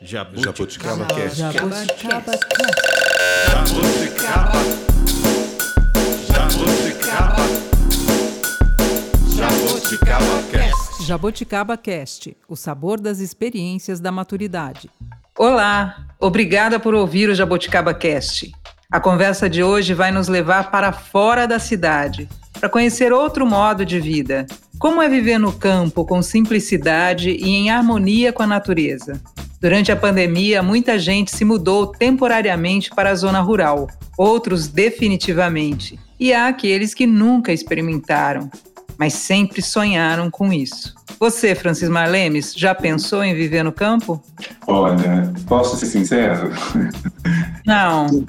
Jabuticaba Cast. Jabuticaba Jabuticaba. Jabuticaba. Jabuticaba Cast. Jaboticaba Cast, o sabor das experiências da maturidade. Olá, obrigada por ouvir o Jaboticaba Cast. A conversa de hoje vai nos levar para fora da cidade, para conhecer outro modo de vida. Como é viver no campo com simplicidade e em harmonia com a natureza? Durante a pandemia, muita gente se mudou temporariamente para a zona rural, outros definitivamente. E há aqueles que nunca experimentaram, mas sempre sonharam com isso. Você, Francis Marlemes, já pensou em viver no campo? Olha, posso ser sincero? Não.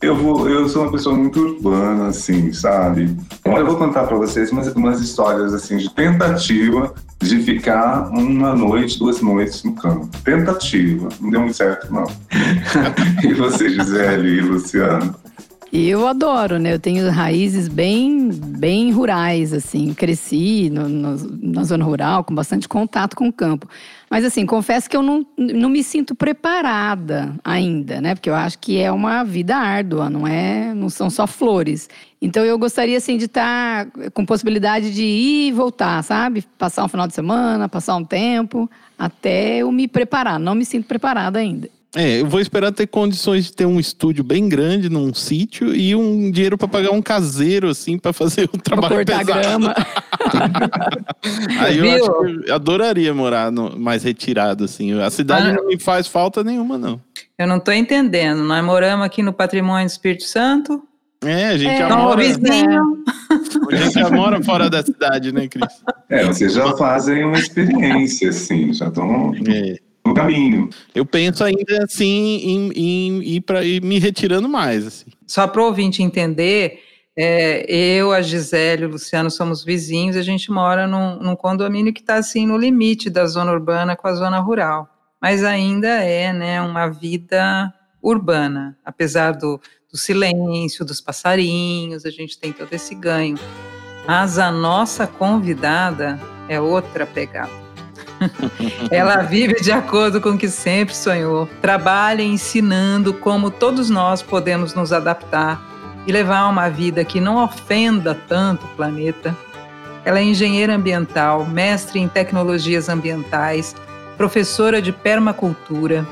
eu, vou, eu sou uma pessoa muito urbana, assim, sabe? Olha, eu vou contar para vocês umas, umas histórias, assim, de tentativa de ficar uma noite, duas noites no campo. Tentativa. Não deu muito certo, não. e você, Gisele e Luciano? Eu adoro, né? Eu tenho raízes bem, bem rurais, assim. Cresci no, no, na zona rural, com bastante contato com o campo. Mas, assim, confesso que eu não, não me sinto preparada ainda, né? Porque eu acho que é uma vida árdua, não é? Não são só flores. Então, eu gostaria, assim, de estar com possibilidade de ir e voltar, sabe? Passar um final de semana, passar um tempo, até eu me preparar. Não me sinto preparada ainda. É, eu vou esperar ter condições de ter um estúdio bem grande num sítio e um dinheiro para pagar um caseiro, assim, para fazer o trabalho pra pesado. grama. Aí eu Viu? acho que eu adoraria morar no- mais retirado, assim. A cidade Ah. não me faz falta nenhuma, não. Eu não estou entendendo. Nós moramos aqui no Patrimônio do Espírito Santo. É, a gente É. já Não, mora, vizinho. a gente já mora fora da cidade, né, Cris? É, vocês já fazem uma experiência, assim, já estão É. no caminho. Eu penso ainda assim em, em ir para ir me retirando mais, assim. Só para o ouvinte entender, é, eu, a Gisele e o Luciano somos vizinhos, a gente mora num, num condomínio que está assim no limite da zona urbana com a zona rural. Mas ainda é né, uma vida urbana, apesar do, do silêncio, dos passarinhos, a gente tem todo esse ganho. Mas a nossa convidada é outra pegada. Ela vive de acordo com o que sempre sonhou. Trabalha ensinando como todos nós podemos nos adaptar e levar uma vida que não ofenda tanto o planeta. Ela é engenheira ambiental, mestre em tecnologias ambientais, professora de permacultura,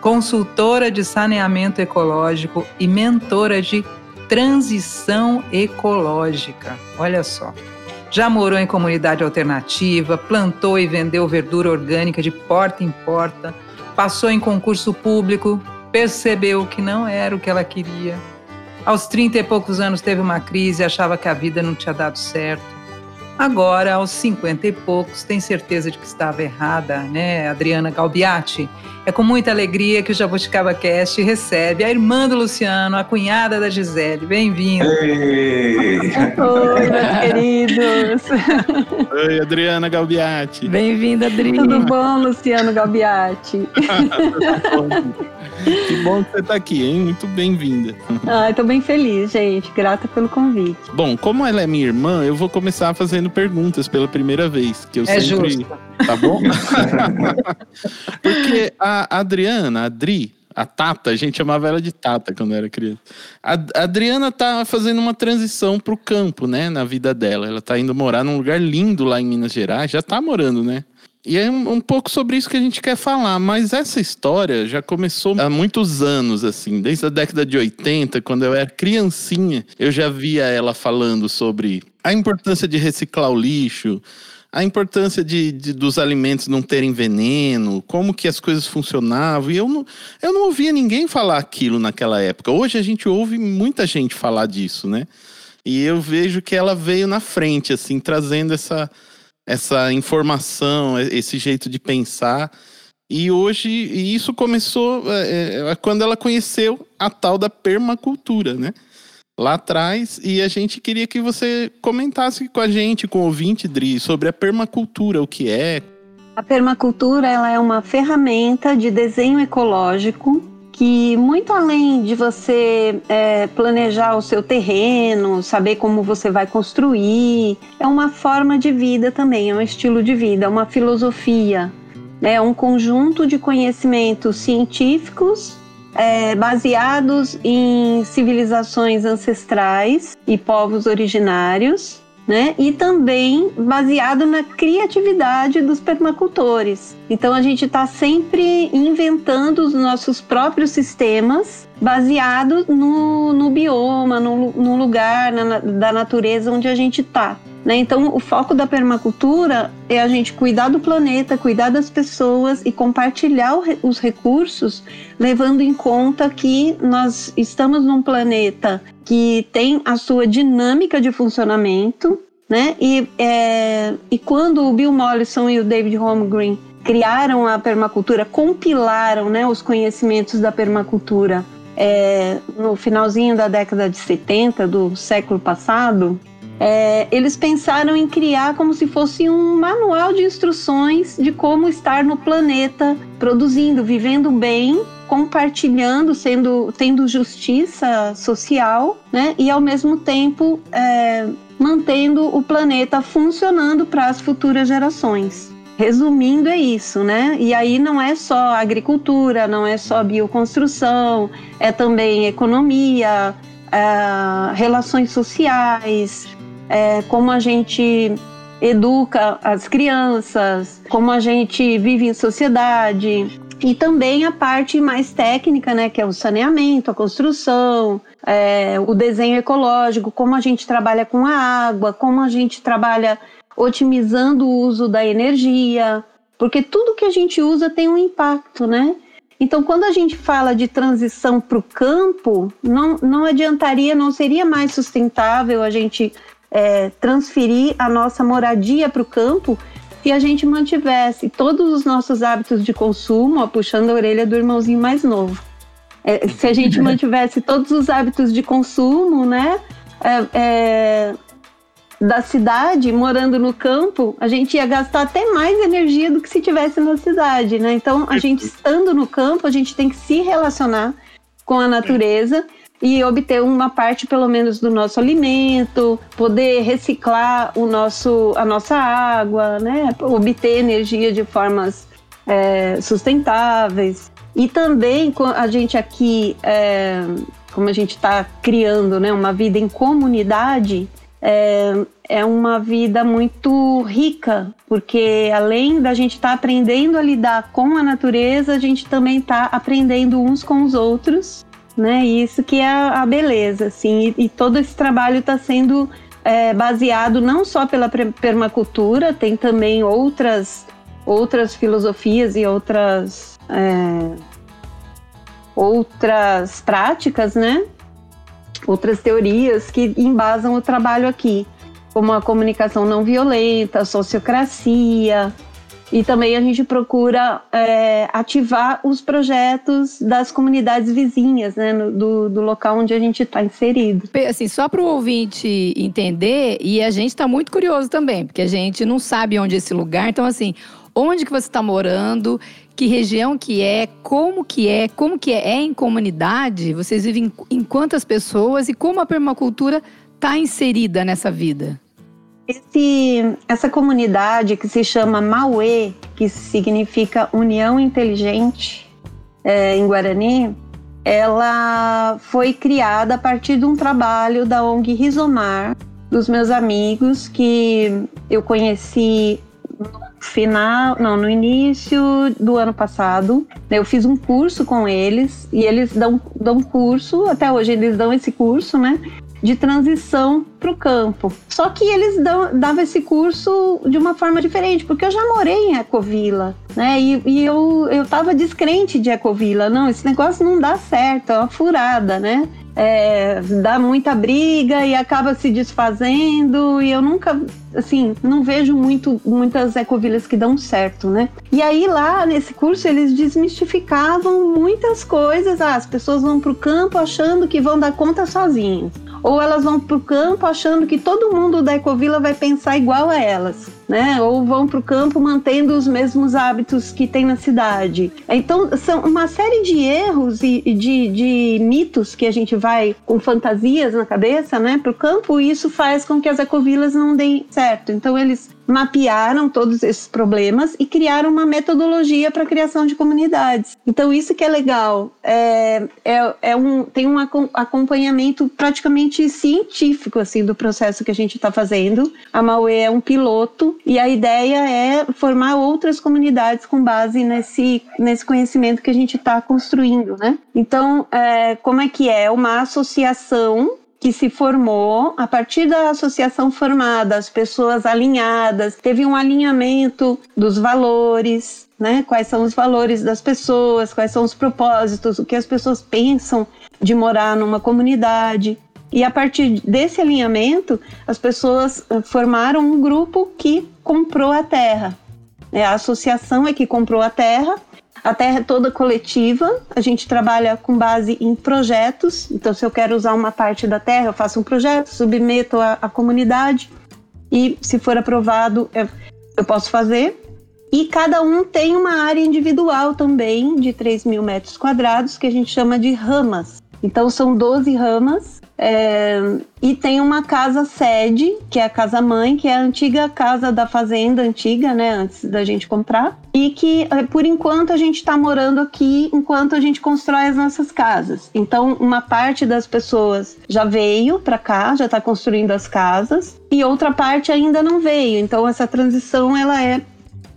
consultora de saneamento ecológico e mentora de transição ecológica. Olha só. Já morou em comunidade alternativa, plantou e vendeu verdura orgânica de porta em porta, passou em concurso público, percebeu que não era o que ela queria. Aos 30 e poucos anos teve uma crise e achava que a vida não tinha dado certo. Agora, aos 50 e poucos, tem certeza de que estava errada, né, Adriana Galbiati? É com muita alegria que o Jabuticaba Cast recebe a irmã do Luciano, a cunhada da Gisele. Bem-vinda. Oi, meus queridos. Oi, Adriana Galbiati. Bem-vinda, Adri. Tudo bom, Luciano Galbiati? que bom que você está aqui, hein? Muito bem-vinda. Ai, tô bem feliz, gente. Grata pelo convite. Bom, como ela é minha irmã, eu vou começar fazendo perguntas pela primeira vez. Que eu É sempre... justo. Tá bom? Porque a Adriana, a Adri, a Tata, a gente chamava ela de Tata quando era criança. A a Adriana tá fazendo uma transição pro campo, né, na vida dela. Ela tá indo morar num lugar lindo lá em Minas Gerais, já tá morando, né? E é um pouco sobre isso que a gente quer falar, mas essa história já começou há muitos anos, assim, desde a década de 80, quando eu era criancinha, eu já via ela falando sobre a importância de reciclar o lixo, a importância de, de- dos alimentos não terem veneno, como que as coisas funcionavam. E eu não, eu não ouvia ninguém falar aquilo naquela época. Hoje a gente ouve muita gente falar disso, né? E eu vejo que ela veio na frente, assim, trazendo essa, essa informação, esse jeito de pensar. E hoje, e isso começou é, é, quando ela conheceu a tal da permacultura, né? Lá atrás, e a gente queria que você comentasse com a gente, com o ouvinte, Dri, sobre a permacultura, o que é. A permacultura ela é uma ferramenta de desenho ecológico que, muito além de você é, planejar o seu terreno, saber como você vai construir, é uma forma de vida também, é um estilo de vida, é uma filosofia É um conjunto de conhecimentos científicos é, baseados em civilizações ancestrais e povos originários, né? E também baseado na criatividade dos permacultores. Então a gente está sempre inventando os nossos próprios sistemas baseado no, no bioma, no, no lugar na, da natureza onde a gente está. Né? Então, o foco da permacultura é a gente cuidar do planeta, cuidar das pessoas e compartilhar os recursos, levando em conta que nós estamos num planeta que tem a sua dinâmica de funcionamento, né? E, é, e quando o Bill Mollison e o David Holmgren criaram a permacultura, compilaram né, os conhecimentos da permacultura é, no finalzinho da década de 70 do século passado, é, eles pensaram em criar como se fosse um manual de instruções de como estar no planeta, produzindo, vivendo bem, compartilhando, sendo, tendo justiça social, né? E ao mesmo tempo é, mantendo o planeta funcionando para as futuras gerações. Resumindo, é isso, né? E aí não é só agricultura, não é só bioconstrução, é também economia, é, relações sociais, é, como a gente educa as crianças, como a gente vive em sociedade. E também a parte mais técnica, né, que é o saneamento, a construção, é, o desenho ecológico, como a gente trabalha com a água, como a gente trabalha otimizando o uso da energia, porque tudo que a gente usa tem um impacto, né? Então, quando a gente fala de transição para o campo, não, não adiantaria, não seria mais sustentável a gente é, transferir a nossa moradia para o campo se a gente mantivesse todos os nossos hábitos de consumo, ó, puxando a orelha do irmãozinho mais novo. É, se a gente mantivesse todos os hábitos de consumo, né, é, é, da cidade, morando no campo, a gente ia gastar até mais energia do que se tivesse na cidade, né? Então, a gente estando no campo, a gente tem que se relacionar com a natureza e obter uma parte, pelo menos, do nosso alimento, poder reciclar o nosso, a nossa água, né? Obter energia de formas é, sustentáveis. E também a gente aqui, é, como a gente está criando né, uma vida em comunidade, é, é uma vida muito rica, porque além da gente estar tá aprendendo a lidar com a natureza, a gente também está aprendendo uns com os outros né? Isso que é a, beleza, assim. E, e todo esse trabalho está sendo é, baseado não só pela permacultura, tem também outras outras filosofias e outras é, outras práticas, né? Outras teorias que embasam o trabalho aqui, como a comunicação não violenta, a sociocracia, e também a gente procura é, ativar os projetos das comunidades vizinhas, né, no, do, do local onde a gente está inserido. Assim, só para o ouvinte entender, e a gente está muito curioso também, porque a gente não sabe onde é esse lugar. Então, assim, onde que você está morando, que região que é, como que é, como que é, é em comunidade, vocês vivem em quantas pessoas e como a permacultura está inserida nessa vida? Esse, essa comunidade que se chama Mauê, que significa União Inteligente é, em Guarani, ela foi criada a partir de um trabalho da ONG Rizomar, dos meus amigos que eu conheci no final, não, no início do ano passado. Eu fiz um curso com eles e eles dão, dão curso, até hoje eles dão esse curso, né? De transição para o campo. Só que eles davam esse curso de uma forma diferente, porque eu já morei em Ecovila, né? E, e eu estava descrente de Ecovila. Não, esse negócio não dá certo, é uma furada, né? É, dá muita briga e acaba se desfazendo e eu nunca assim não vejo muito muitas ecovilhas que dão certo né? E aí lá nesse curso eles desmistificavam muitas coisas. Ah, as pessoas vão para o campo achando que vão dar conta sozinhas ou elas vão para o campo achando que todo mundo da Ecovila vai pensar igual a elas, né? Ou vão para o campo mantendo os mesmos hábitos que tem na cidade. Então, são uma série de erros e de, de mitos que a gente vai com fantasias na cabeça, né, para o campo, e isso faz com que as ecovilas não deem certo. Então, eles mapearam todos esses problemas e criaram uma metodologia para a criação de comunidades. Então, isso que é legal. É, é, é um, tem um acompanhamento praticamente científico assim do processo que a gente está fazendo. A Mauê é um piloto e a ideia é formar outras comunidades com base nesse, nesse conhecimento que a gente está construindo. Né? Então, é, como é que é? Uma associação que se formou a partir da associação formada, as pessoas alinhadas, teve um alinhamento dos valores, né? Quais são os valores das pessoas, quais são os propósitos, o que as pessoas pensam de morar numa comunidade. E a partir desse alinhamento, as pessoas eh, formaram um grupo que comprou a terra. É, a associação é que comprou a terra a terra é toda coletiva, a gente trabalha com base em projetos. Então, se eu quero usar uma parte da terra, eu faço um projeto, submeto à, comunidade e, se for aprovado, eu, eu posso fazer. E cada um tem uma área individual também, de 3 mil metros quadrados, que a gente chama de ramas. Então, são 12 ramas é, e tem uma casa sede, que é a casa mãe, que é a antiga casa da fazenda antiga, né, antes da gente comprar, e que é, por enquanto a gente está morando aqui enquanto a gente constrói as nossas casas. Então, uma parte das pessoas já veio para cá, já está construindo as casas, e outra parte ainda não veio. Então, essa transição ela é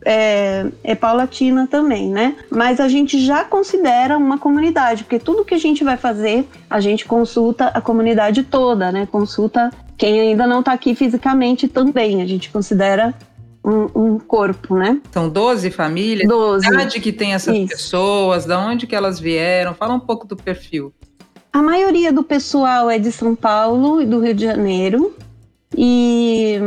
é, é paulatina também, né? Mas a gente já considera uma comunidade, porque tudo que a gente vai fazer, a gente consulta a comunidade toda, né? Consulta quem ainda não está aqui fisicamente também. A gente considera um, um, corpo, né? São 12 famílias? 12. Onde que tem essas Isso. pessoas? Da onde que elas vieram? Fala um pouco do perfil. A maioria do pessoal é de São Paulo e do Rio de Janeiro. E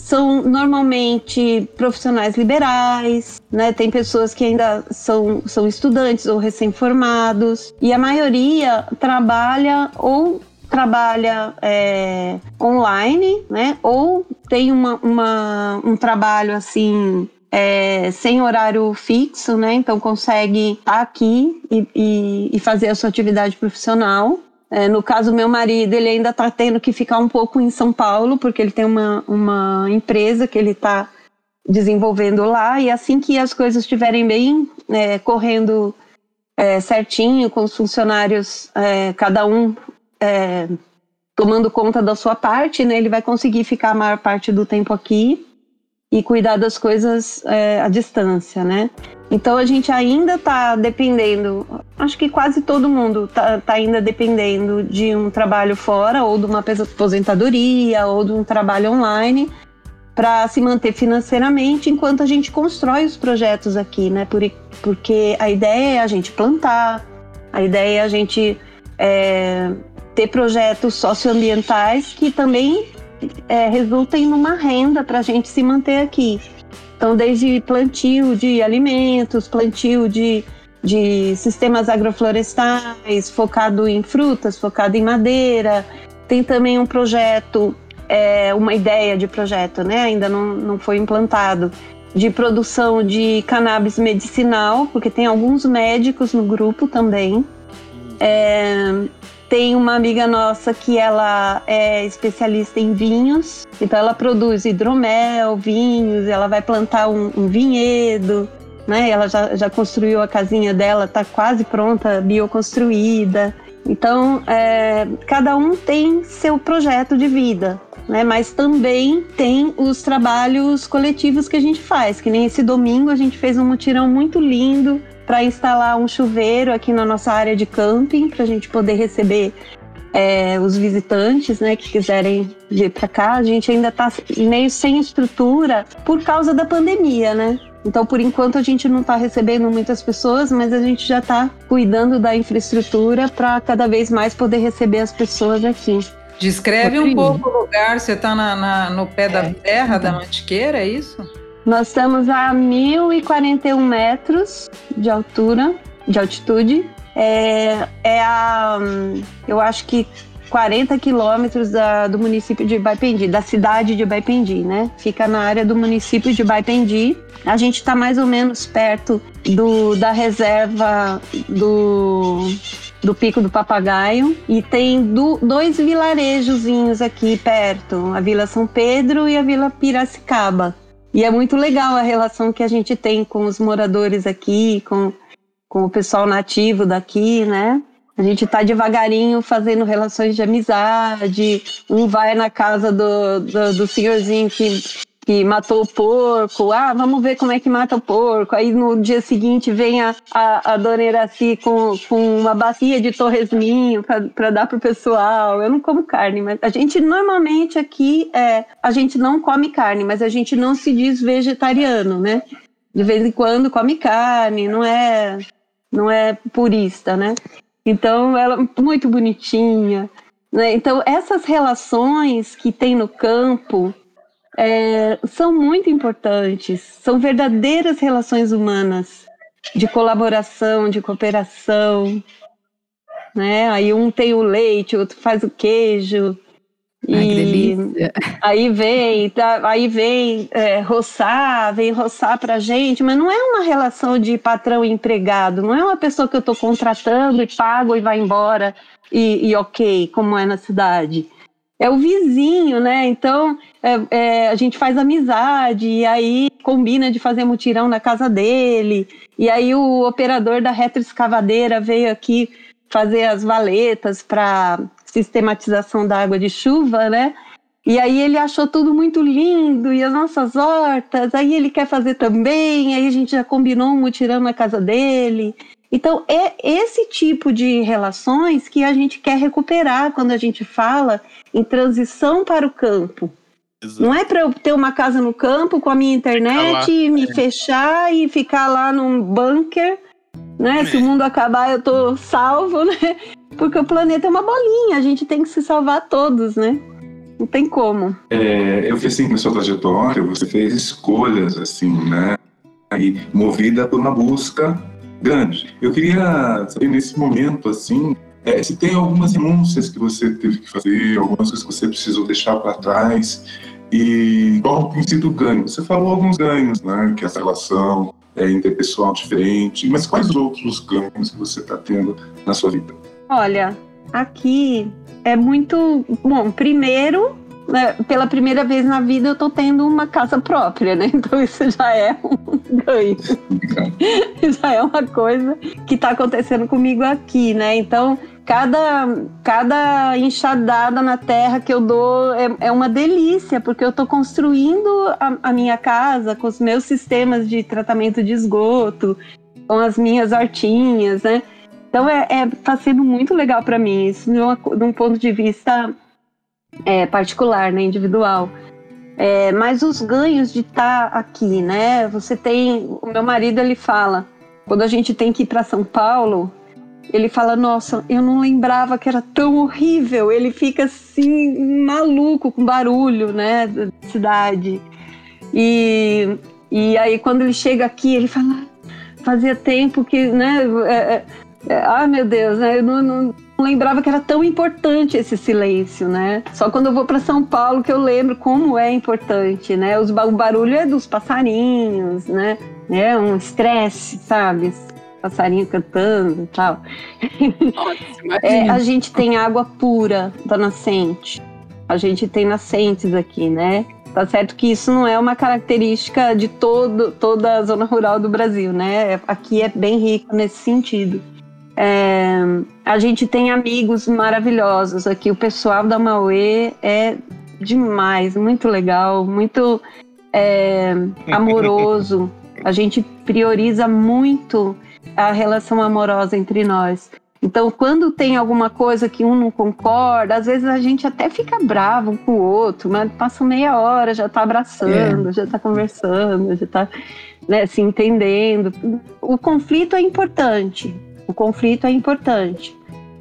são normalmente profissionais liberais, né? Tem pessoas que ainda são, são estudantes ou recém-formados, e a maioria trabalha ou trabalha é, online, né? Ou tem uma, uma um trabalho assim é, sem horário fixo, né? Então consegue estar aqui e, e, e fazer a sua atividade profissional. É, no caso, meu marido, ele ainda está tendo que ficar um pouco em São Paulo, porque ele tem uma, uma empresa que ele está desenvolvendo lá, e assim que as coisas estiverem bem é, correndo é, certinho, com os funcionários, é, cada um é, tomando conta da sua parte, né, ele vai conseguir ficar a maior parte do tempo aqui e cuidar das coisas é, à distância, né? Então a gente ainda está dependendo, acho que quase todo mundo está tá ainda dependendo de um trabalho fora, ou de uma aposentadoria, ou de um trabalho online, para se manter financeiramente enquanto a gente constrói os projetos aqui, né? Por, porque a ideia é a gente plantar, a ideia é a gente é, ter projetos socioambientais que também é, resultem numa renda para a gente se manter aqui. Então, desde plantio de alimentos, plantio de, de sistemas agroflorestais, focado em frutas, focado em madeira. Tem também um projeto, é, uma ideia de projeto, né? Ainda não, não foi implantado, de produção de cannabis medicinal, porque tem alguns médicos no grupo também. É, tem uma amiga nossa que ela é especialista em vinhos, então ela produz hidromel, vinhos, ela vai plantar um, um vinhedo, né? Ela já, já construiu a casinha dela, está quase pronta, bioconstruída. Então, é, cada um tem seu projeto de vida, né? Mas também tem os trabalhos coletivos que a gente faz, que nem esse domingo a gente fez um mutirão muito lindo para instalar um chuveiro aqui na nossa área de camping, para a gente poder receber é, os visitantes né, que quiserem vir para cá. A gente ainda está meio sem estrutura por causa da pandemia, né? Então, por enquanto, a gente não está recebendo muitas pessoas, mas a gente já está cuidando da infraestrutura para cada vez mais poder receber as pessoas aqui. Descreve um pouco o lugar. Você está no pé da é. terra da Mantiqueira, é isso? Nós estamos a 1.041 metros de altura, de altitude. É, é a, eu acho que 40 quilômetros do município de Baipendi, da cidade de Baipendi, né? Fica na área do município de Baipendi. A gente está mais ou menos perto do, da reserva do, do Pico do Papagaio e tem do, dois vilarejozinhos aqui perto, a Vila São Pedro e a Vila Piracicaba. E é muito legal a relação que a gente tem com os moradores aqui, com, com o pessoal nativo daqui, né? A gente tá devagarinho fazendo relações de amizade. Um vai na casa do, do, do senhorzinho que que matou o porco. Ah, vamos ver como é que mata o porco. Aí no dia seguinte vem a, a, a dona Iraci com, com uma bacia de torresminho para dar pro pessoal. Eu não como carne, mas a gente normalmente aqui é, a gente não come carne, mas a gente não se diz vegetariano, né? De vez em quando come carne, não é não é purista, né? Então ela é muito bonitinha. Né? Então essas relações que tem no campo é, são muito importantes, são verdadeiras relações humanas de colaboração, de cooperação, né? Aí um tem o leite, outro faz o queijo. e aí vem, tá, aí vem é, roçar, vem roçar pra gente, mas não é uma relação de patrão e empregado, não é uma pessoa que eu estou contratando e pago e vai embora e, e ok, como é na cidade é o vizinho, né? Então é, é, a gente faz amizade e aí combina de fazer mutirão na casa dele. E aí o operador da retroescavadeira veio aqui fazer as valetas para sistematização da água de chuva, né? E aí ele achou tudo muito lindo e as nossas hortas. Aí ele quer fazer também. Aí a gente já combinou um mutirão na casa dele. Então, é esse tipo de relações que a gente quer recuperar quando a gente fala em transição para o campo. Exato. Não é para eu ter uma casa no campo com a minha internet, e me é. fechar e ficar lá num bunker, né? É. Se o mundo acabar, eu tô salvo, né? Porque o planeta é uma bolinha, a gente tem que se salvar todos, né? Não tem como. É, eu fiz assim, na sua trajetória, você fez escolhas, assim, né? Aí, movida por uma busca grande. Eu queria saber nesse momento, assim, é, se tem algumas renúncias que você teve que fazer, algumas coisas que você precisou deixar para trás e qual tem sido o ganho? Você falou alguns ganhos, né? Que essa relação é interpessoal diferente, mas quais outros ganhos que você está tendo na sua vida? Olha, aqui é muito bom. Primeiro, pela primeira vez na vida eu tô tendo uma casa própria, né? Então isso já é um ganho. já é uma coisa que tá acontecendo comigo aqui, né? Então, cada, cada enxadada na terra que eu dou é, é uma delícia, porque eu tô construindo a, a minha casa com os meus sistemas de tratamento de esgoto, com as minhas hortinhas, né? Então é, é tá sendo muito legal para mim, isso de, uma, de um ponto de vista é, particular, né, individual. É, mas os ganhos de estar tá aqui, né? Você tem, o meu marido ele fala, quando a gente tem que ir para São Paulo, ele fala, nossa, eu não lembrava que era tão horrível. Ele fica assim maluco com barulho, né, da cidade. E e aí quando ele chega aqui, ele fala, fazia tempo que, né, é, é, é, ah meu Deus, né, eu não, não não lembrava que era tão importante esse silêncio, né? Só quando eu vou para São Paulo que eu lembro como é importante, né? Os, o barulho é dos passarinhos, né? É um estresse, sabe? Passarinho cantando e tal. é, a gente tem água pura da nascente. A gente tem nascentes aqui, né? Tá certo que isso não é uma característica de todo, toda a zona rural do Brasil, né? Aqui é bem rico nesse sentido. É, a gente tem amigos maravilhosos aqui. O pessoal da Mauê é demais, muito legal, muito é, amoroso. A gente prioriza muito a relação amorosa entre nós. Então, quando tem alguma coisa que um não concorda, às vezes a gente até fica bravo um com o outro, mas passa meia hora, já está abraçando, é. já está conversando, já está né, se entendendo. O conflito é importante, o conflito é importante.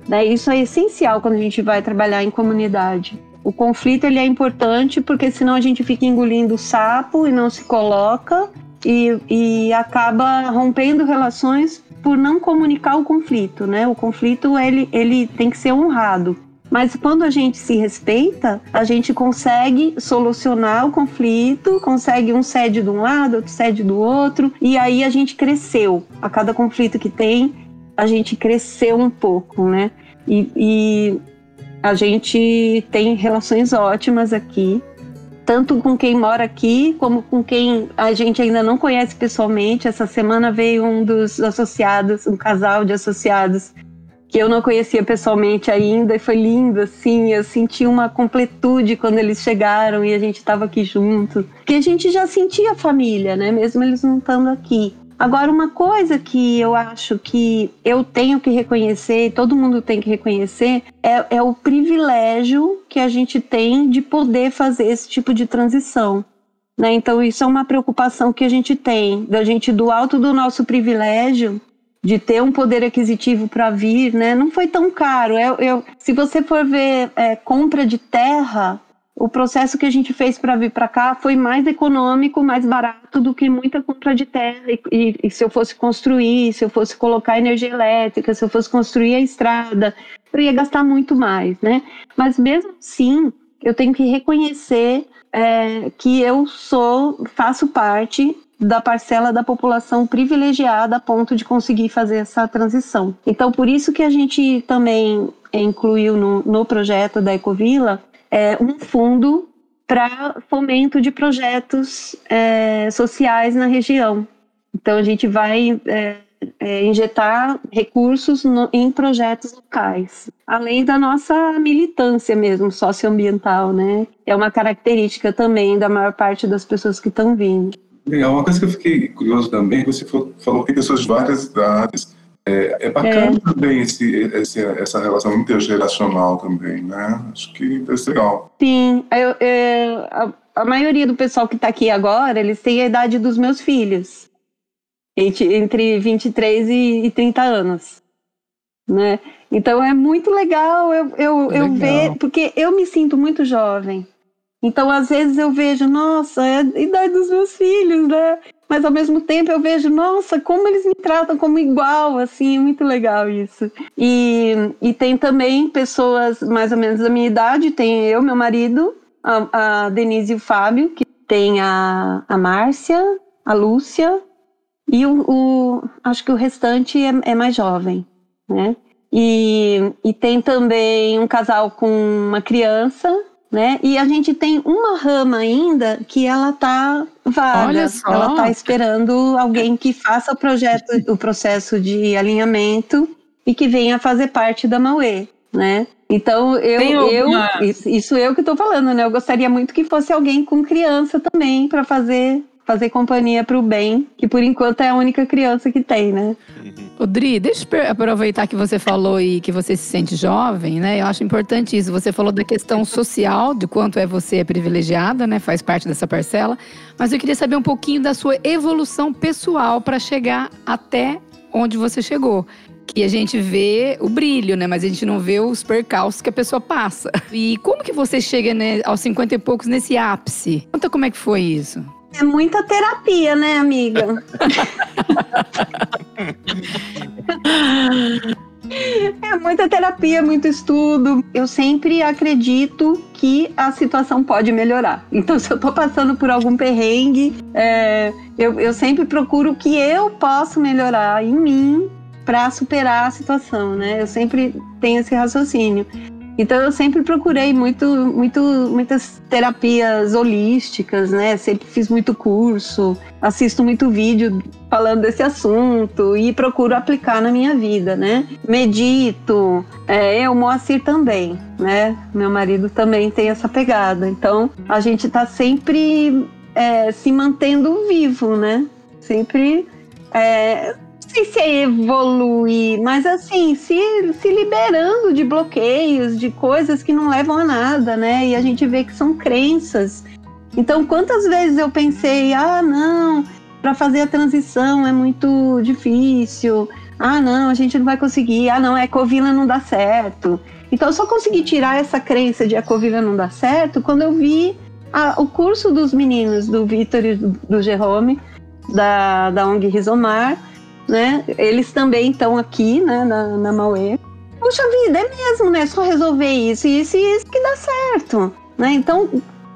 Né? Isso é essencial quando a gente vai trabalhar em comunidade. O conflito ele é importante porque senão a gente fica engolindo o sapo e não se coloca e, e acaba rompendo relações por não comunicar o conflito, né? O conflito ele, ele tem que ser honrado. Mas quando a gente se respeita, a gente consegue solucionar o conflito, consegue um cede de um lado, outro cede do outro, e aí a gente cresceu. A cada conflito que tem, a gente cresceu um pouco, né? E, e a gente tem relações ótimas aqui. tanto com quem mora aqui, como com quem a gente ainda não conhece pessoalmente. Essa semana veio um dos associados, um casal de associados que eu não conhecia pessoalmente ainda e foi lindo assim, eu senti uma completude quando eles chegaram e a gente estava aqui junto, que a gente já sentia família, né, mesmo eles não estando aqui. Agora, uma coisa que eu acho que eu tenho que reconhecer, e todo mundo tem que reconhecer, é, é o privilégio que a gente tem de poder fazer esse tipo de transição. Né? Então, isso é uma preocupação que a gente tem, da gente, do alto do nosso privilégio, de ter um poder aquisitivo para vir, né? Não foi tão caro. Eu, eu se você for ver é, compra de terra, o processo que a gente fez para vir para cá foi mais econômico, mais barato do que muita compra de terra. E, e, e, se eu fosse construir, se eu fosse colocar energia elétrica, se eu fosse construir a estrada, eu ia gastar muito mais, né? Mas mesmo assim, eu tenho que reconhecer é, que eu sou, faço parte da parcela da população privilegiada a ponto de conseguir fazer essa transição. Então, por isso que a gente também incluiu no, no projeto da Ecovila é, um fundo para fomento de projetos é, sociais na região. Então, a gente vai é, é, injetar recursos no, em projetos locais, além da nossa militância mesmo socioambiental, né? É uma característica também da maior parte das pessoas que estão vindo. Legal, uma coisa que eu fiquei curioso também, você falou que tem pessoas de várias idades, é, é bacana é. também esse, esse, essa relação intergeracional também, né? Acho que deve ser legal. Sim, eu, eu, a, a, maioria do pessoal que está aqui agora, eles têm a idade dos meus filhos. Entre, entre 23 e, e 30 anos, né? Então é muito legal eu, eu, legal. eu ver, porque eu me sinto muito jovem. Então, às vezes eu vejo, nossa, é a idade dos meus filhos, né? Mas ao mesmo tempo eu vejo, nossa, como eles me tratam como igual, assim, é muito legal isso. E, e tem também pessoas mais ou menos da minha idade, tem eu, meu marido, a, a Denise e o Fábio, que tem a, a Márcia, a Lúcia, e o, o acho que o restante é, é mais jovem, né? E, e tem também um casal com uma criança, né? E a gente tem uma rama ainda que ela tá vaga. Ela tá esperando alguém que faça o projeto, o processo de alinhamento e que venha fazer parte da Mauê, né? Então eu, eu isso eu que estou falando, né? Eu gostaria muito que fosse alguém com criança também para fazer fazer companhia para o bem, que por enquanto é a única criança que tem, né? Odri, deixa eu aproveitar que você falou e que você se sente jovem, né? Eu acho importante isso. Você falou da questão social, de quanto é você é privilegiada, né? Faz parte dessa parcela. Mas eu queria saber um pouquinho da sua evolução pessoal para chegar até onde você chegou que a gente vê o brilho, né? Mas a gente não vê os percalços que a pessoa passa. E como que você chega né, aos 50 e poucos nesse ápice? Conta como é que foi isso. É muita terapia, né, amiga? É muita terapia, muito estudo. Eu sempre acredito que a situação pode melhorar. Então, se eu tô passando por algum perrengue, é, eu, eu sempre procuro o que eu posso melhorar em mim para superar a situação, né? Eu sempre tenho esse raciocínio. Então eu sempre procurei muito, muito, muitas terapias holísticas, né? Sempre fiz muito curso, assisto muito vídeo falando desse assunto e procuro aplicar na minha vida, né? Medito, é, eu, Moacir também, né? Meu marido também tem essa pegada. Então a gente está sempre é, se mantendo vivo, né? Sempre é, sei se é evoluir, mas assim, se, se liberando de bloqueios, de coisas que não levam a nada, né? E a gente vê que são crenças. Então, quantas vezes eu pensei, ah, não, para fazer a transição é muito difícil. Ah, não, a gente não vai conseguir. Ah, não, a Ecovila não dá certo. Então, eu só consegui tirar essa crença de a Ecovila não dá certo quando eu vi a, o curso dos meninos, do Vitor e do, do Jerome, da, da ONG Rizomar, né? Eles também estão aqui, né, na, na Mauê. Puxa vida, é mesmo, né? Só resolver isso, isso e isso que dá certo, né? Então,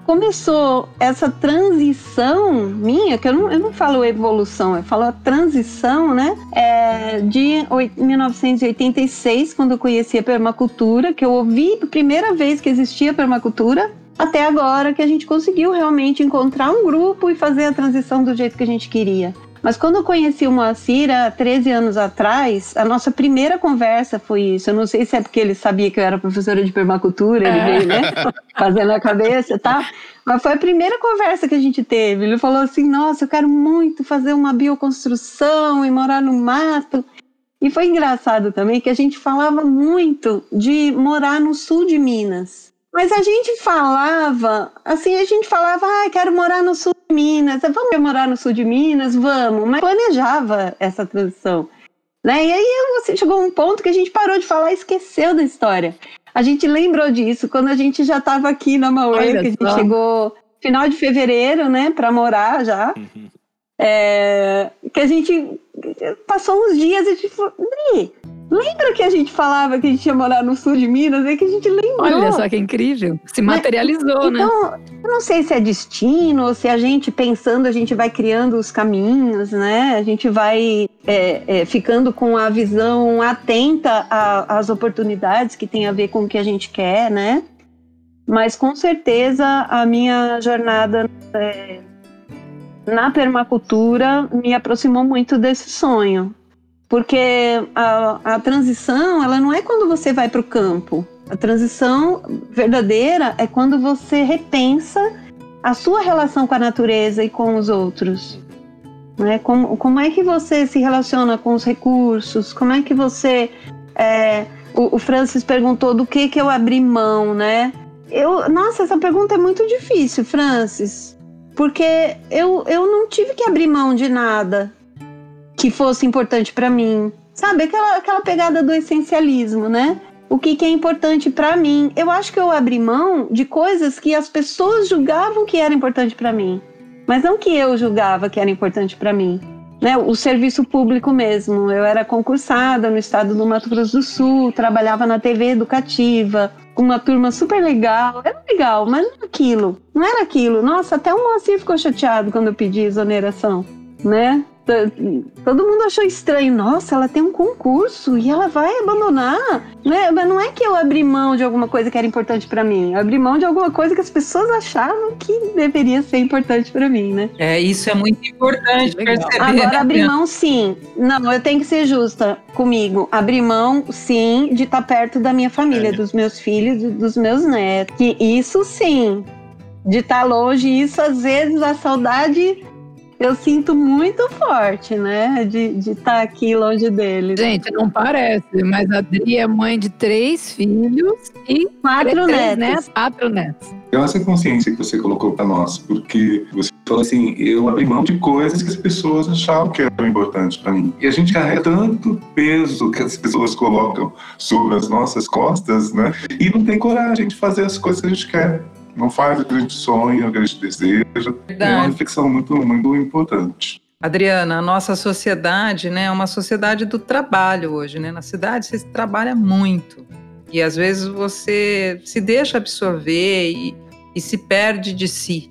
começou essa transição minha, que eu não, eu não falo evolução, eu falo a transição, né? É, de 1986, quando eu conheci a permacultura, que eu ouvi a primeira vez que existia permacultura, até agora que a gente conseguiu realmente encontrar um grupo e fazer a transição do jeito que a gente queria. Mas quando eu conheci o Moacir há 13 anos atrás, a nossa primeira conversa foi isso. Eu não sei se é porque ele sabia que eu era professora de permacultura, ele veio, né? Fazendo a cabeça tá? tal. Mas foi a primeira conversa que a gente teve. Ele falou assim: Nossa, eu quero muito fazer uma bioconstrução e morar no mato. E foi engraçado também que a gente falava muito de morar no sul de Minas. Mas a gente falava, assim, a gente falava, ah, quero morar no sul Minas. Vamos morar no sul de Minas? Vamos. Mas planejava essa transição. Né? E aí você chegou a um ponto que a gente parou de falar e esqueceu da história. A gente lembrou disso quando a gente já estava aqui na Mauê, que a gente chegou final de fevereiro, né, para morar já. Uhum. É, que a gente passou uns dias e a gente falou, lembra que a gente falava que a gente ia morar no sul de Minas? É que a gente lembrou. Olha só que incrível. Se materializou, né? Então, eu não sei se é destino ou se a gente pensando, a gente vai criando os caminhos, né? A gente vai é, é, ficando com a visão atenta às oportunidades que tem a ver com o que a gente quer, né? Mas com certeza a minha jornada é, na permacultura me aproximou muito desse sonho. Porque a, a transição, ela não é quando você vai para o campo. A transição verdadeira é quando você repensa a sua relação com a natureza e com os outros. Né? Como, como é que você se relaciona com os recursos? Como é que você. é, o, o Francis perguntou do que, que eu abri mão, né? Eu, nossa, essa pergunta é muito difícil, Francis. Porque eu, eu não tive que abrir mão de nada que fosse importante para mim. Sabe, aquela, aquela pegada do essencialismo, né? O que, que é importante para mim. Eu acho que eu abri mão de coisas que as pessoas julgavam que era importante para mim, mas não que eu julgava que era importante para mim. Né, o serviço público mesmo. Eu era concursada no estado do Mato Grosso do Sul, trabalhava na TV educativa, uma turma super legal. Era legal, mas não aquilo. Não era aquilo. Nossa, até o Moacir ficou chateado quando eu pedi exoneração, né? Todo mundo achou estranho. Nossa, ela tem um concurso e ela vai abandonar. Né? Mas não é que eu abri mão de alguma coisa que era importante pra mim. Eu abri mão de alguma coisa que as pessoas achavam que deveria ser importante pra mim, né? É, isso é muito importante Legal. perceber. Agora, né, abrir Adriana? mão, sim. Não, eu tenho que ser justa comigo. Abrir mão, sim, de estar perto da minha família, É. dos meus filhos, e dos meus netos. Que isso, sim. De estar longe, isso às vezes a saudade eu sinto muito forte, né? De de estar aqui longe deles. Gente, não parece, mas a Adri é mãe de três filhos e Quatro três netos. netos, quatro netos. Legal essa consciência que você colocou para nós, porque você falou assim, eu abri mão de coisas que as pessoas achavam que eram importantes para mim. E a gente carrega tanto peso que as pessoas colocam sobre as nossas costas, né? E não tem coragem de fazer as coisas que a gente quer. Não faz o grande sonho, o grande desejo. É uma Verdade. reflexão muito, muito importante. Adriana, a nossa sociedade né, é uma sociedade do trabalho hoje. Né? Na cidade você trabalha muito. E às vezes você se deixa absorver e, e se perde de si.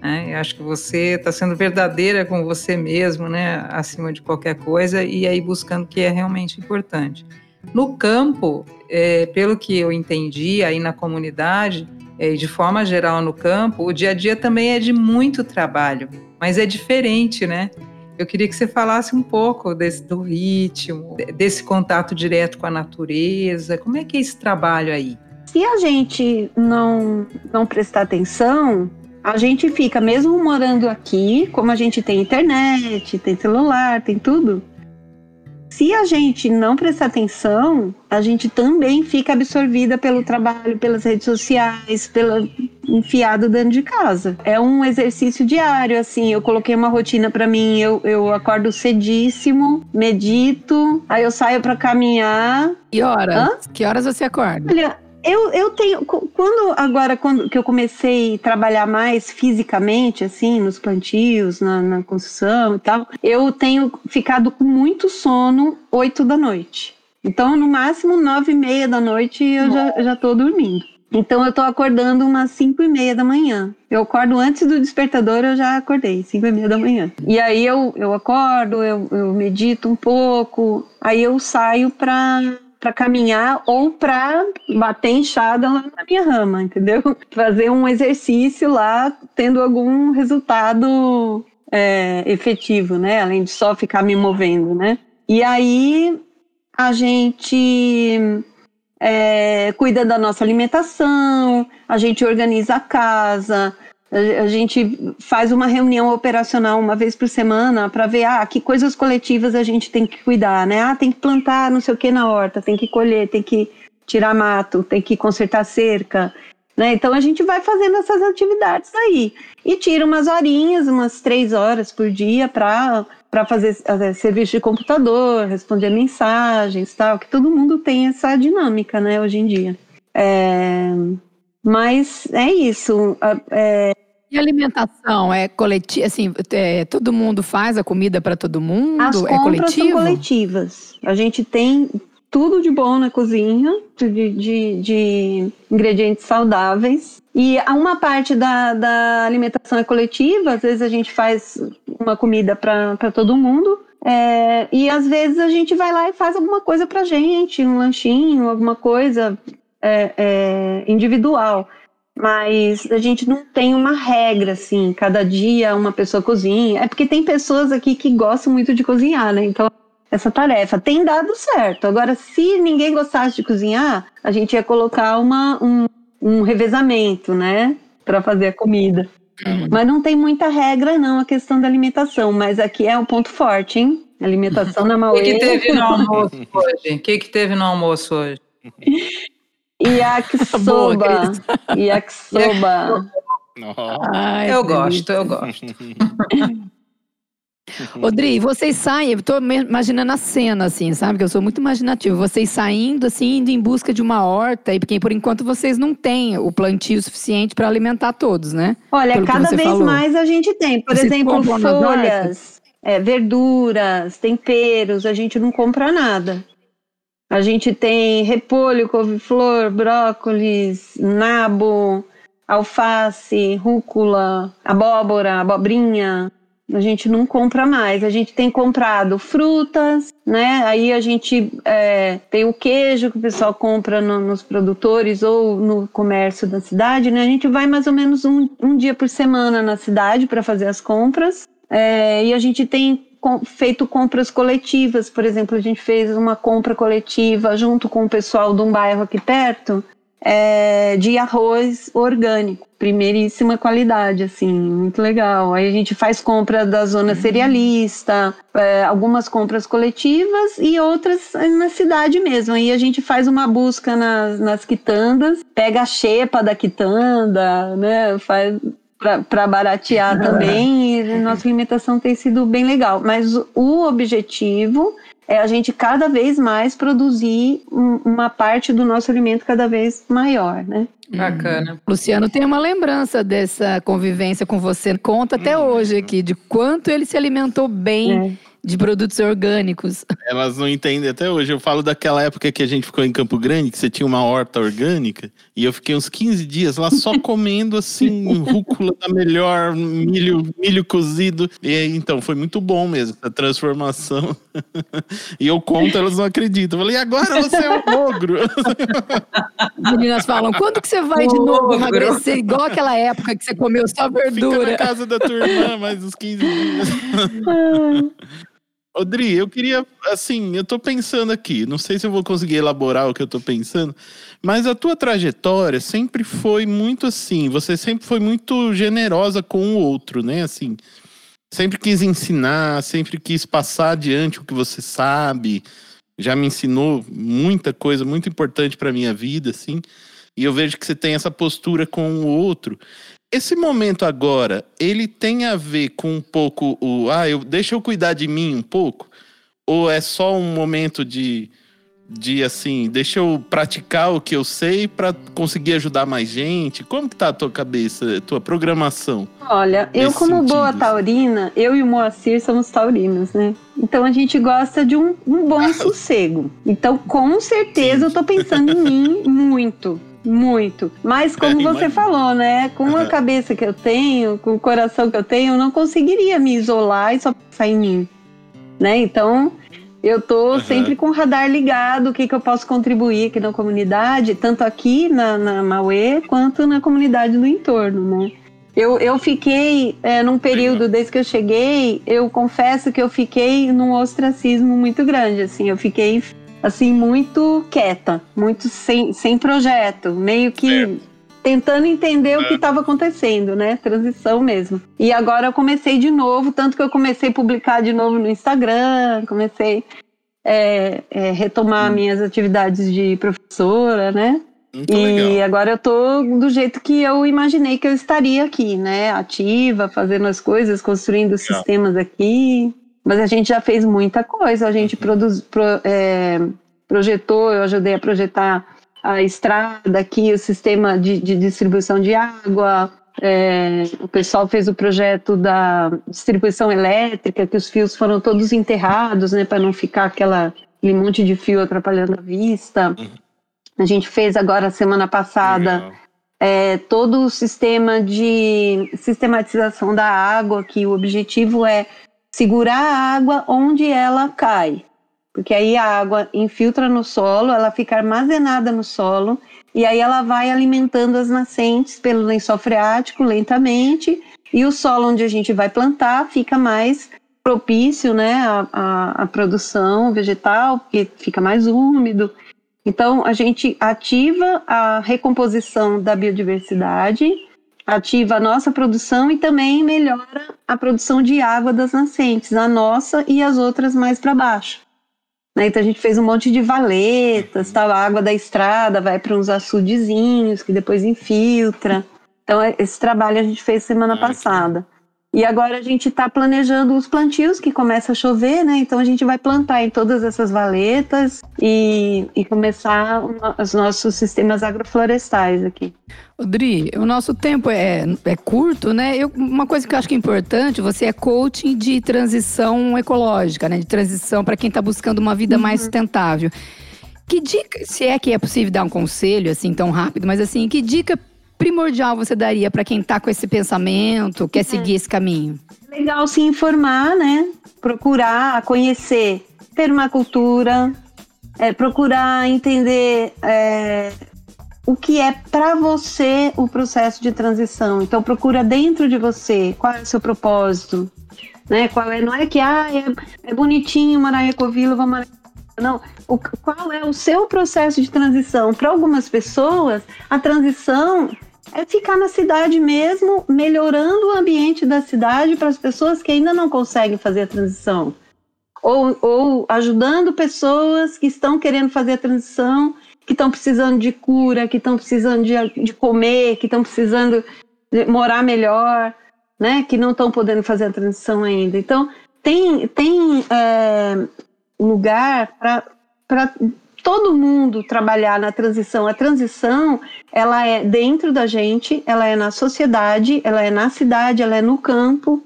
Né? Eu acho que você está sendo verdadeira com você mesmo, né? acima de qualquer coisa, e aí buscando o que é realmente importante. No campo, é, pelo que eu entendi aí na comunidade, é, e de forma geral no campo, o dia a dia também é de muito trabalho, mas é diferente, né? Eu queria que você falasse um pouco desse, do ritmo, de- desse contato direto com a natureza. Como é que é esse trabalho aí? Se a gente não, não prestar atenção, a gente fica, mesmo morando aqui, como a gente tem internet, tem celular, tem tudo. Se a gente não prestar atenção, a gente também fica absorvida pelo trabalho, pelas redes sociais, pela enfiado dentro de casa. É um exercício diário, assim. Eu coloquei uma rotina pra mim. Eu, eu acordo cedíssimo, medito, aí eu saio pra caminhar, Que horas? Hã? Que horas você acorda? Olha, eu, eu tenho. Quando agora, quando que eu comecei a trabalhar mais fisicamente, assim, nos plantios, na, na construção e tal, eu tenho ficado com muito sono 8 da noite. Então, no máximo, nove e meia da noite eu já, já tô dormindo. Então, eu tô acordando umas 5 e meia da manhã. Eu acordo antes do despertador, eu já acordei, 5 e meia da manhã. E aí eu, eu acordo, eu, eu medito um pouco, aí eu saio pra para caminhar ou para bater enxada lá na minha rama, entendeu? Fazer um exercício lá, tendo algum resultado é, efetivo, né? Além de só ficar me movendo, né? E aí a gente é, cuida da nossa alimentação, a gente organiza a casa, a, gente faz uma reunião operacional uma vez por semana para ver ah, que coisas coletivas a gente tem que cuidar, né? Ah, tem que plantar não sei o que na horta, tem que colher, tem que tirar mato, tem que consertar cerca. Né? Então a gente vai fazendo essas atividades aí. E tira umas horinhas, umas três horas por dia para fazer uh, serviço de computador, responder mensagens, tal, que todo mundo tem essa dinâmica, né, hoje em dia. É, mas é isso. É, e alimentação é coletiva, assim, é, todo mundo faz a comida para todo mundo? As é compras são coletivas. A gente tem tudo de bom na cozinha, de, de, de ingredientes saudáveis. E uma parte da, da alimentação é coletiva, às vezes a gente faz uma comida para todo mundo. É, e às vezes a gente vai lá e faz alguma coisa pra gente, um lanchinho, alguma coisa é, é, individual. Mas a gente não tem uma regra, assim, cada dia uma pessoa cozinha. É porque tem pessoas aqui que gostam muito de cozinhar, né? Então, essa tarefa tem dado certo. Agora, se ninguém gostasse de cozinhar, a gente ia colocar uma, um, um revezamento, né? Para fazer a comida. Mas não tem muita regra, não, a questão da alimentação. Mas aqui é um ponto forte, hein? Alimentação na Mauê. O que, que teve no almoço hoje? O que, que teve no almoço hoje? Yakisoba. Yakisoba. Ai, eu gosto, eu gosto. Odri, vocês saem, eu tô imaginando a cena, assim, sabe? Que eu sou muito imaginativo. Vocês saindo, assim, indo em busca de uma horta, e porque por enquanto vocês não têm o plantio suficiente para alimentar todos, né? Olha, Pelo cada vez falou. mais a gente tem. Por vocês exemplo, folhas, é, verduras, temperos, a gente não compra nada. A gente tem repolho, couve-flor, brócolis, nabo, alface, rúcula, abóbora, abobrinha a gente não compra mais. A gente tem comprado frutas, né? Aí a gente é, tem o queijo que o pessoal compra no, nos produtores ou no comércio da cidade, né? A gente vai mais ou menos um, um dia por semana na cidade para fazer as compras. É, e a gente tem feito compras coletivas, por exemplo, a gente fez uma compra coletiva junto com o pessoal de um bairro aqui perto, é, de arroz orgânico, primeiríssima qualidade, assim, muito legal. Aí a gente faz compra da zona uhum. cerealista, é, algumas compras coletivas e outras na cidade mesmo. Aí a gente faz uma busca nas, nas quitandas, pega a xepa da quitanda, né, faz para baratear também e nossa alimentação tem sido bem legal. Mas o objetivo é a gente cada vez mais produzir um, uma parte do nosso alimento cada vez maior, né? Bacana. Hum. Luciano tem uma lembrança dessa convivência com você. Conta até hum. hoje aqui de quanto ele se alimentou bem. De produtos orgânicos. Elas não entendem até hoje. Eu falo daquela época que a gente ficou em Campo Grande, que você tinha uma horta orgânica, e eu fiquei uns 15 dias lá só comendo assim, rúcula da melhor, milho, milho cozido. E aí, então, foi muito bom mesmo essa transformação. e eu conto, elas não acreditam. Eu falei, agora você é um ogro. As meninas falam, quando que você vai de novo emagrecer? Igual aquela época que você comeu só verdura. Fica na casa da tua irmã mais uns 15 dias. Odri, eu queria, assim, eu tô pensando aqui, não sei se eu vou conseguir elaborar o que eu tô pensando, mas a tua trajetória sempre foi muito assim, você sempre foi muito generosa com o outro, né? Assim, sempre quis ensinar, sempre quis passar adiante o que você sabe, já me ensinou muita coisa muito importante para minha vida, assim. E eu vejo que você tem essa postura com o outro. Esse momento agora, ele tem a ver com um pouco o. Ah, eu, deixa eu cuidar de mim um pouco? Ou é só um momento de. De assim, deixa eu praticar o que eu sei para conseguir ajudar mais gente? Como que tá a tua cabeça, a tua programação? Olha, eu como sentido? boa taurina, eu e o Moacir somos taurinos, né? Então a gente gosta de um, um bom sossego. Então, com certeza, eu tô pensando em mim muito. Muito. Mas como é, você falou, né? Com a cabeça que eu tenho, com o coração que eu tenho, eu não conseguiria me isolar e só pensar em mim. Né? Então, Eu tô Uhum. sempre com o radar ligado, o que, que eu posso contribuir aqui na comunidade, tanto aqui na, na Mauê, quanto na comunidade do entorno, né? Eu, eu fiquei, é, num período, desde que eu cheguei, eu confesso que eu fiquei num ostracismo muito grande, assim, eu fiquei, assim, muito quieta, muito sem, sem projeto, meio que tentando entender o que estava acontecendo, né? Transição mesmo. E agora eu comecei de novo, tanto que eu comecei a publicar de novo no Instagram, comecei é, é, retomar minhas atividades de professora, né? Muito e legal. agora eu tô do jeito que eu imaginei que eu estaria aqui, né? Ativa, fazendo as coisas, construindo sistemas aqui. Mas a gente já fez muita coisa. A gente Uhum. produz, pro- é, projetou, eu ajudei a projetar a estrada aqui, o sistema de, de distribuição de água. É, o pessoal fez o projeto da distribuição elétrica, que os fios foram todos enterrados, né, para não ficar aquela, aquele monte de fio atrapalhando a vista. A gente fez agora, semana passada, é, todo o sistema de sistematização da água, que o objetivo é segurar a água onde ela cai. Porque aí a água infiltra no solo, ela fica armazenada no solo, e aí ela vai alimentando as nascentes pelo lençol freático lentamente, e o solo onde a gente vai plantar fica mais propício né, à produção vegetal, porque fica mais úmido. Então, a gente ativa a recomposição da biodiversidade, ativa a nossa produção e também melhora a produção de água das nascentes, a nossa e as outras mais para baixo. Né, Então, a gente fez um monte de valetas, tal, a água da estrada vai para uns açudezinhos que depois infiltra. Então, é- esse trabalho a gente fez semana Ah, passada. E agora a gente está planejando os plantios, que começa a chover, né? Então a gente vai plantar em todas essas valetas e, e começar os nossos sistemas agroflorestais aqui. Odri, o nosso tempo é, é curto, né? Eu- uma coisa que eu acho que é importante, você é coaching de transição ecológica, né? De transição para quem está buscando uma vida mais sustentável. Que dica, se é que é possível dar um conselho assim tão rápido, mas assim, que dica primordial você daria para quem está com esse pensamento, quer seguir esse caminho? Legal se informar, né? Procurar conhecer permacultura, é, procurar entender é, o que é para você o processo de transição. Então procura dentro de você qual é o seu propósito, né? Qual é? Não é que ah, é, é bonitinho morar em Ecovila, vou morar não, o, qual é o seu processo de transição? Para algumas pessoas, a transição é ficar na cidade mesmo, melhorando o ambiente da cidade para as pessoas que ainda não conseguem fazer a transição. Ou, ou ajudando pessoas que estão querendo fazer a transição, que estão precisando de cura, que estão precisando de, de comer, que estão precisando morar melhor, né? Que não estão podendo fazer a transição ainda. Então, tem, tem é, lugar para todo mundo trabalhar na transição. A transição, ela é dentro da gente, ela é na sociedade, ela é na cidade, ela é no campo,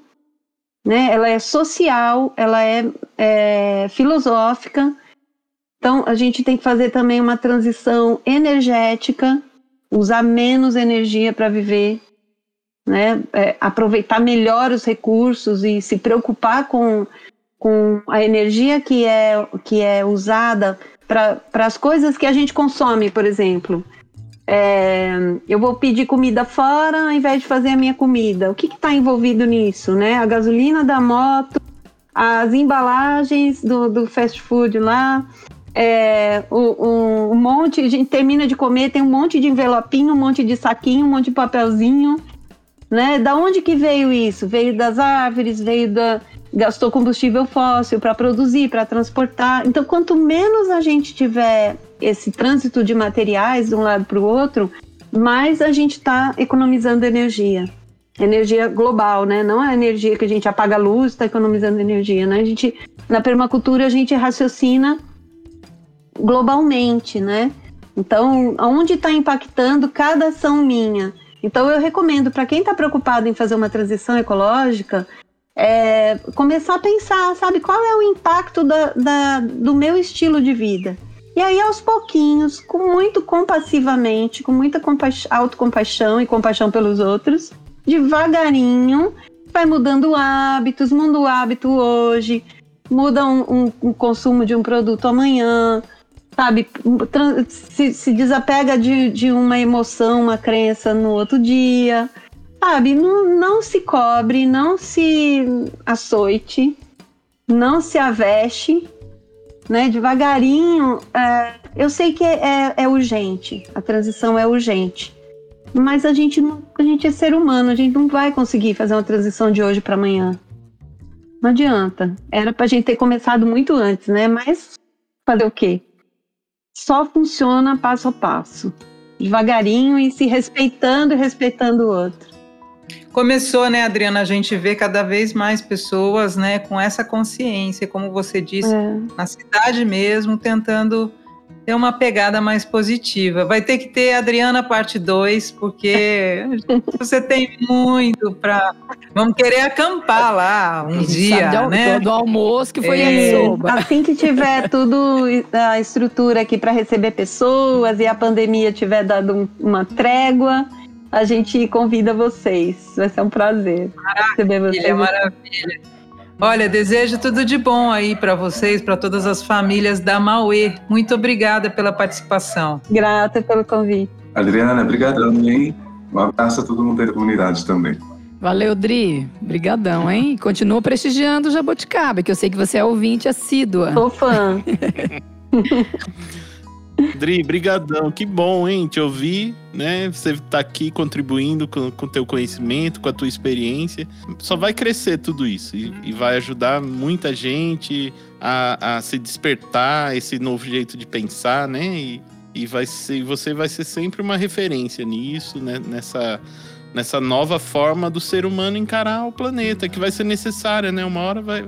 né? Ela é social, ela é, é filosófica. Então, a gente tem que fazer também uma transição energética, usar menos energia para viver, né? É, aproveitar melhor os recursos e se preocupar com, com a energia que é, que é usada para as coisas que a gente consome, por exemplo. É, eu vou pedir comida fora ao invés de fazer a minha comida. O que está envolvido nisso, né? A gasolina da moto, as embalagens do, do fast food lá, é, o, um monte, a gente termina de comer, tem um monte de envelopinho, um monte de saquinho, um monte de papelzinho, né? Da onde que veio isso? Veio das árvores, veio da gastou combustível fóssil para produzir, para transportar. Então, quanto menos a gente tiver esse trânsito de materiais de um lado para o outro, mais a gente está economizando energia. Energia global, né? Não a energia que a gente apaga a luz, está economizando energia, né? A gente, na permacultura, a gente raciocina globalmente, né? Então, aonde está impactando cada ação minha? Então, eu recomendo para quem está preocupado em fazer uma transição ecológica, é, começar a pensar, sabe, qual é o impacto da, da- do meu estilo de vida. E aí, aos pouquinhos, com muito compassivamente, com muita compa- autocompaixão e compaixão pelos outros, devagarinho, vai mudando hábitos, muda o hábito hoje, muda um, um, um consumo de um produto amanhã, sabe? Se, se desapega de, de uma emoção, uma crença no outro dia, sabe? Não, não se cobre, não se açoite, não se aveste, né? Devagarinho. É, eu sei que é, é, urgente, a transição é urgente, mas a gente não, a gente é ser humano, a gente não vai conseguir fazer uma transição de hoje para amanhã. Não adianta. Era pra gente ter começado muito antes, né? Mas fazer o quê? Só funciona passo a passo. Devagarinho e se respeitando e respeitando o outro. Começou, né, Adriana, a gente vê cada vez mais pessoas, né, com essa consciência, como você disse, é. na cidade mesmo, tentando ter uma pegada mais positiva. Vai ter que ter Adriana parte 2, porque você tem muito para. Vamos querer acampar lá um dia, do, né? Do, do almoço que foi é. Assim que tiver tudo a estrutura aqui para receber pessoas e a pandemia tiver dado uma trégua, a gente convida vocês. Vai ser um prazer maravilha, receber vocês. Maravilha. Olha, desejo tudo de bom aí para vocês, para todas as famílias da Mauê. Muito obrigada pela participação. Grata pelo convite. Adriana, obrigadão, hein? Um abraço a todo mundo aí da comunidade também. Valeu, Dri. Obrigadão, hein? Continua prestigiando o Jaboticaba, que eu sei que você é ouvinte assídua. Sou fã. Dri, brigadão. Que bom, hein? Te ouvir, né? Você tá aqui contribuindo com o teu conhecimento, com a tua experiência. Só vai crescer tudo isso e, e vai ajudar muita gente a, a, se despertar esse novo jeito de pensar, né? E, e vai ser, você vai ser sempre uma referência nisso, né? Nessa, nessa nova forma do ser humano encarar o planeta, que vai ser necessária, né? Uma hora vai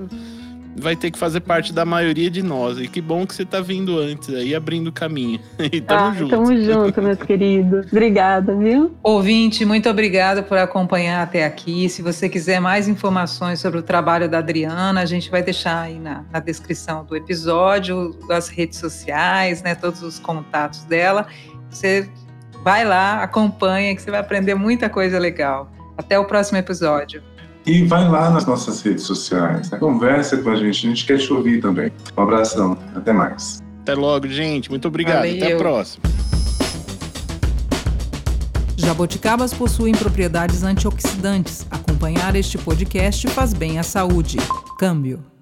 vai ter que fazer parte da maioria de nós. E que bom que você tá vindo antes aí, abrindo caminho. E tamo ah, junto. Tamo junto, meus queridos. Obrigada, viu? Ouvinte, muito obrigada por acompanhar até aqui. Se você quiser mais informações sobre o trabalho da Adriana, a gente vai deixar aí na, na descrição do episódio, as redes sociais, né, todos os contatos dela. Você vai lá, acompanha, que você vai aprender muita coisa legal. Até o próximo episódio. E vai lá nas nossas redes sociais, né? conversa com a gente, a gente quer te ouvir também. Um abração, até mais. Até logo, gente. Muito obrigado. Valeu. Até a próxima. Jaboticabas possuem propriedades antioxidantes. Acompanhar este podcast faz bem à saúde. Câmbio.